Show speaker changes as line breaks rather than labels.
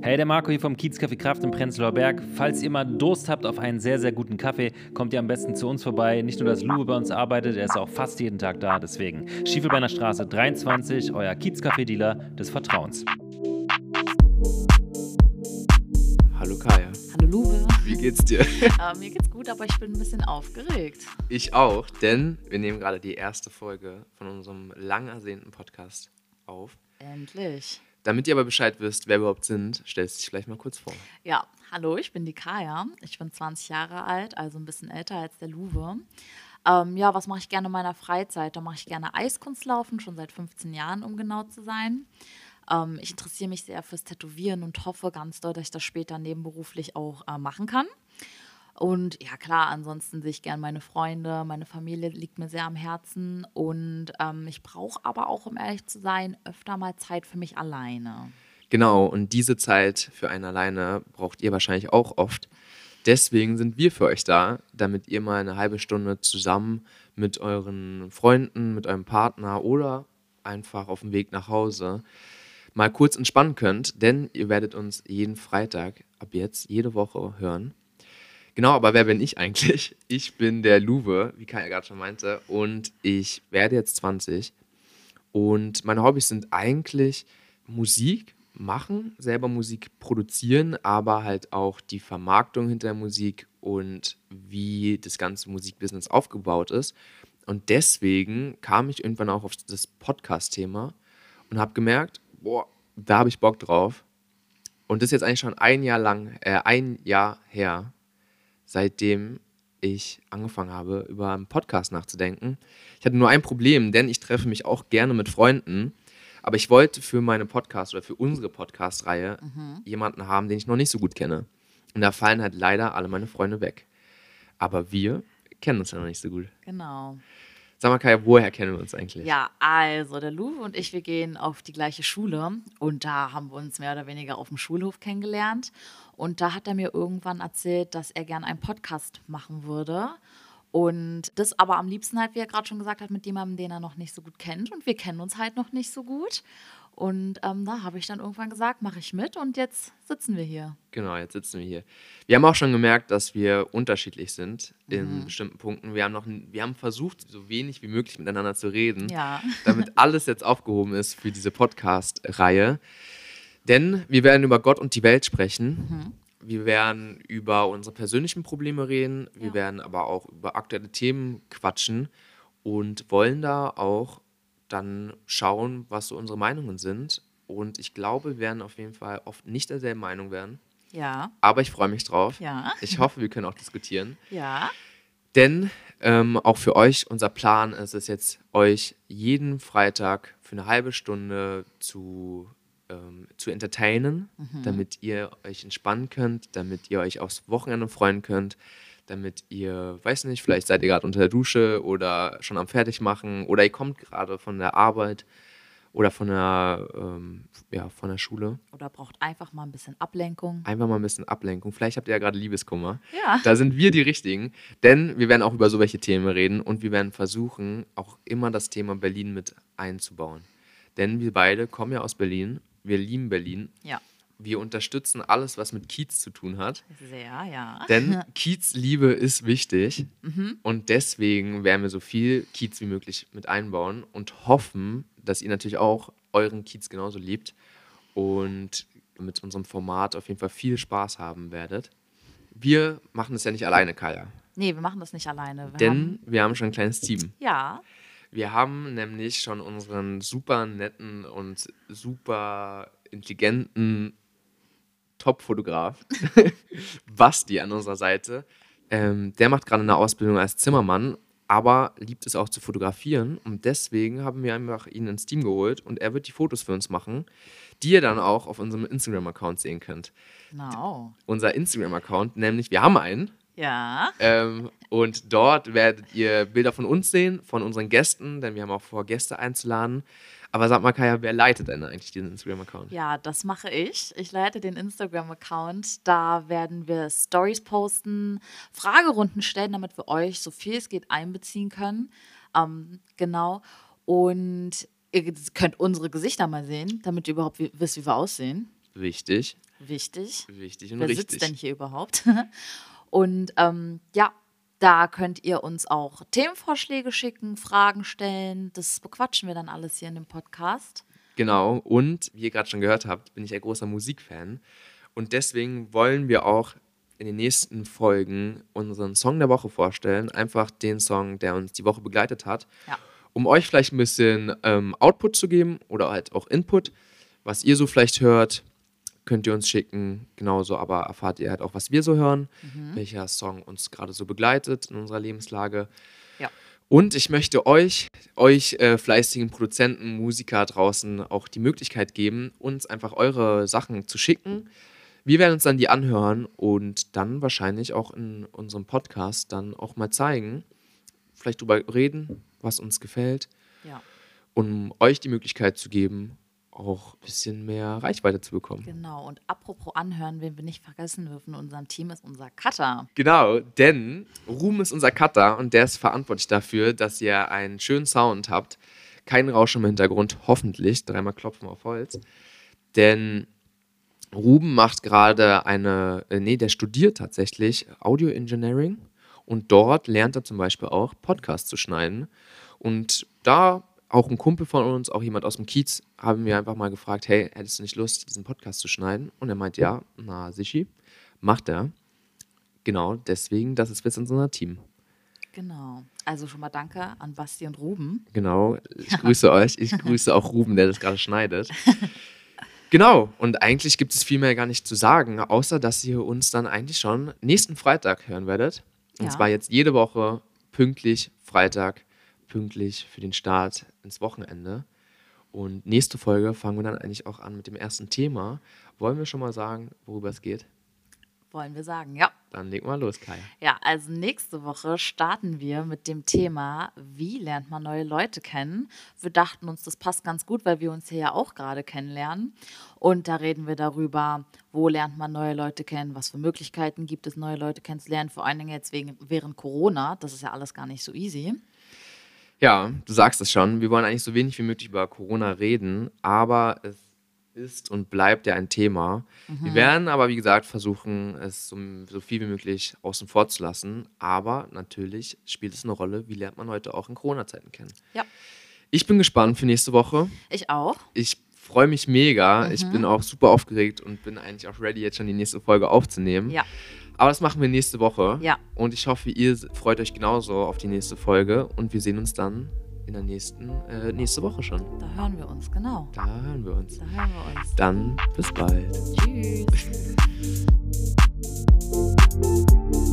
Hey, der Marco hier vom Kiezcafé Kraft im Prenzlauer Berg. Falls ihr mal Durst habt auf einen sehr, sehr guten Kaffee, kommt ihr am besten zu uns vorbei. Nicht nur, dass Lube bei uns arbeitet, er ist auch fast jeden Tag da. Deswegen Schiefelbeiner Straße 23, euer Kiezcafé-Dealer des Vertrauens.
Hallo Kaya.
Hallo Lube.
Wie geht's dir?
Äh, mir geht's gut, aber ich bin ein bisschen aufgeregt.
Ich auch, denn wir nehmen gerade die erste Folge von unserem lang ersehnten Podcast auf.
Endlich.
Damit ihr aber Bescheid wisst, wer wir überhaupt sind, stellst du dich vielleicht mal kurz vor.
Ja, hallo, ich bin die Kaya. Ich bin 20 Jahre alt, also ein bisschen älter als der Luwe. Ähm, ja, was mache ich gerne in meiner Freizeit? Da mache ich gerne Eiskunstlaufen, schon seit 15 Jahren, um genau zu sein. Ähm, ich interessiere mich sehr fürs Tätowieren und hoffe ganz doll, dass ich das später nebenberuflich auch äh, machen kann. Und ja, klar, ansonsten sehe ich gerne meine Freunde, meine Familie liegt mir sehr am Herzen. Und ähm, ich brauche aber auch, um ehrlich zu sein, öfter mal Zeit für mich alleine.
Genau, und diese Zeit für einen alleine braucht ihr wahrscheinlich auch oft. Deswegen sind wir für euch da, damit ihr mal eine halbe Stunde zusammen mit euren Freunden, mit eurem Partner oder einfach auf dem Weg nach Hause mal kurz entspannen könnt, denn ihr werdet uns jeden Freitag ab jetzt jede Woche hören. Genau, aber wer bin ich eigentlich? Ich bin der Luwe, wie Kaya gerade schon meinte, und ich werde jetzt 20. Und meine Hobbys sind eigentlich Musik machen, selber Musik produzieren, aber halt auch die Vermarktung hinter der Musik und wie das ganze Musikbusiness aufgebaut ist. Und deswegen kam ich irgendwann auch auf das Podcast-Thema und habe gemerkt, boah, da habe ich Bock drauf. Und das ist jetzt eigentlich schon ein Jahr lang, äh, ein Jahr her, seitdem ich angefangen habe, über einen Podcast nachzudenken. Ich hatte nur ein Problem, denn ich treffe mich auch gerne mit Freunden. Aber ich wollte für meine Podcast oder für unsere Podcast-Reihe mhm. jemanden haben, den ich noch nicht so gut kenne. Und da fallen halt leider alle meine Freunde weg. Aber wir kennen uns ja noch nicht so gut.
Genau.
Sag mal, Kai, woher kennen wir uns eigentlich?
Ja, also der Lou und ich, wir gehen auf die gleiche Schule und da haben wir uns mehr oder weniger auf dem Schulhof kennengelernt. Und da hat er mir irgendwann erzählt, dass er gerne einen Podcast machen würde. Und das aber am liebsten halt, wie er gerade schon gesagt hat, mit jemandem, den er noch nicht so gut kennt. Und wir kennen uns halt noch nicht so gut. Und ähm, da habe ich dann irgendwann gesagt, mache ich mit und jetzt sitzen wir hier.
Genau, jetzt sitzen wir hier. Wir haben auch schon gemerkt, dass wir unterschiedlich sind in mhm. bestimmten Punkten. Wir haben, noch, wir haben versucht, so wenig wie möglich miteinander zu reden,
ja.
damit alles jetzt aufgehoben ist für diese Podcast-Reihe. Denn wir werden über Gott und die Welt sprechen. Mhm. Wir werden über unsere persönlichen Probleme reden. Wir ja. werden aber auch über aktuelle Themen quatschen und wollen da auch dann schauen, was so unsere Meinungen sind. Und ich glaube, wir werden auf jeden Fall oft nicht derselben Meinung werden.
Ja.
Aber ich freue mich drauf.
Ja.
Ich hoffe, wir können auch diskutieren.
Ja.
Denn ähm, auch für euch, unser Plan ist es jetzt, euch jeden Freitag für eine halbe Stunde zu, ähm, zu entertainen, mhm. damit ihr euch entspannen könnt, damit ihr euch aufs Wochenende freuen könnt, damit ihr, weiß nicht, vielleicht seid ihr gerade unter der Dusche oder schon am Fertigmachen oder ihr kommt gerade von der Arbeit oder von der, ähm, ja, von der Schule.
Oder braucht einfach mal ein bisschen Ablenkung.
Einfach mal ein bisschen Ablenkung. Vielleicht habt ihr ja gerade Liebeskummer.
Ja.
Da sind wir die Richtigen, denn wir werden auch über so welche Themen reden und wir werden versuchen, auch immer das Thema Berlin mit einzubauen. Denn wir beide kommen ja aus Berlin, wir lieben Berlin.
Ja
wir unterstützen alles, was mit Kiez zu tun hat.
Sehr, ja.
Denn Kiezliebe ist wichtig
mhm.
und deswegen werden wir so viel Kiez wie möglich mit einbauen und hoffen, dass ihr natürlich auch euren Kiez genauso liebt und mit unserem Format auf jeden Fall viel Spaß haben werdet. Wir machen das ja nicht alleine, Kaya.
Nee, wir machen das nicht alleine.
Wir Denn haben wir haben schon ein kleines Team.
Ja.
Wir haben nämlich schon unseren super netten und super intelligenten Top-Fotograf, Basti an unserer Seite. Ähm, der macht gerade eine Ausbildung als Zimmermann, aber liebt es auch zu fotografieren. Und deswegen haben wir einfach ihn ins Team geholt und er wird die Fotos für uns machen, die ihr dann auch auf unserem Instagram-Account sehen könnt.
Genau.
Unser Instagram-Account, nämlich wir haben einen.
Ja.
Ähm, und dort werdet ihr Bilder von uns sehen, von unseren Gästen, denn wir haben auch vor, Gäste einzuladen. Aber sag mal, Kaya, wer leitet denn eigentlich diesen Instagram-Account?
Ja, das mache ich. Ich leite den Instagram-Account. Da werden wir Stories posten, Fragerunden stellen, damit wir euch so viel es geht einbeziehen können. Ähm, genau. Und Ihr könnt unsere Gesichter mal sehen, damit ihr überhaupt wisst, wie wir aussehen.
Wichtig,
Wichtig.
wichtig und
Wer
richtig.
sitzt denn hier überhaupt? Und ähm, ja, da könnt ihr uns auch Themenvorschläge schicken, Fragen stellen. Das bequatschen wir dann alles hier in dem Podcast.
Genau, und wie ihr gerade schon gehört habt, bin ich ein großer Musikfan. Und deswegen wollen wir auch in den nächsten Folgen unseren Song der Woche vorstellen. Einfach den Song, der uns die Woche begleitet hat.
Ja.
Um euch vielleicht ein bisschen ähm, Output zu geben oder halt auch Input, was ihr so vielleicht hört, könnt ihr uns schicken. Genauso aber erfahrt ihr halt auch, was wir so hören, welcher Song uns gerade so begleitet in unserer Lebenslage.
Ja.
Und ich möchte euch, euch äh, fleißigen Produzenten, Musiker draußen auch die Möglichkeit geben, uns einfach eure Sachen zu schicken. Wir werden uns dann die anhören und dann wahrscheinlich auch in unserem Podcast dann auch mal zeigen, vielleicht drüber reden, was uns gefällt,
Ja,
um euch die Möglichkeit zu geben, auch ein bisschen mehr Reichweite zu bekommen.
genau. Und apropos anhören, wen wir nicht vergessen dürfen in unserem Team ist unser Cutter.
Genau, denn Ruhm ist unser Cutter und der ist verantwortlich dafür, dass ihr einen schönen Sound habt. Kein Rauschen im Hintergrund, hoffentlich. Dreimal klopfen auf Holz. Denn Ruben macht gerade eine, äh, nee, der studiert tatsächlich Audio Engineering und dort lernt er zum Beispiel auch Podcasts zu schneiden. Und da auch ein Kumpel von uns, auch jemand aus dem Kiez, haben wir einfach mal gefragt, hey, hättest du nicht Lust, diesen Podcast zu schneiden? Und er meint, ja, na, Sichi, macht er. Genau, deswegen, das ist jetzt in unser Team.
Genau. Also schon mal danke an Basti und Ruben.
Genau, ich grüße euch. Ich grüße auch Ruben, der das gerade schneidet. Genau, und eigentlich gibt es viel mehr gar nicht zu sagen, außer dass ihr uns dann eigentlich schon nächsten Freitag hören werdet. Und
Ja.
zwar jetzt jede Woche pünktlich Freitag, pünktlich für den Start ins Wochenende. Und nächste Folge fangen wir dann eigentlich auch an mit dem ersten Thema. Wollen wir schon mal sagen, worüber es geht?
Wollen wir sagen, ja.
Dann legen wir los, Kai.
Ja, also nächste Woche starten wir mit dem Thema, wie lernt man neue Leute kennen. Wir dachten uns, das passt ganz gut, weil wir uns hier ja auch gerade kennenlernen. Und da reden wir darüber, wo lernt man neue Leute kennen, was für Möglichkeiten gibt es, neue Leute kennenzulernen, vor allen Dingen jetzt wegen, während Corona. Das ist ja alles gar nicht so easy.
Ja, du sagst es schon. Wir wollen eigentlich so wenig wie möglich über Corona reden, aber es ist und bleibt ja ein Thema. Wir werden aber, wie gesagt, versuchen, es so, so viel wie möglich außen vor zu lassen. Aber natürlich spielt es eine Rolle, wie lernt man Leute auch in Corona-Zeiten kennen.
Ja,
Ich bin gespannt für nächste Woche.
ich auch.
Ich freue mich mega. Ich bin auch super aufgeregt und bin eigentlich auch ready, jetzt schon die nächste Folge aufzunehmen.
Ja,
aber das machen wir nächste Woche.
Ja.
Und ich hoffe, ihr freut euch genauso auf die nächste Folge. Und wir sehen uns dann in der nächsten, äh, nächste Woche schon.
Da hören wir uns, genau.
Da hören wir uns.
Da hören wir uns.
Dann bis bald.
Tschüss.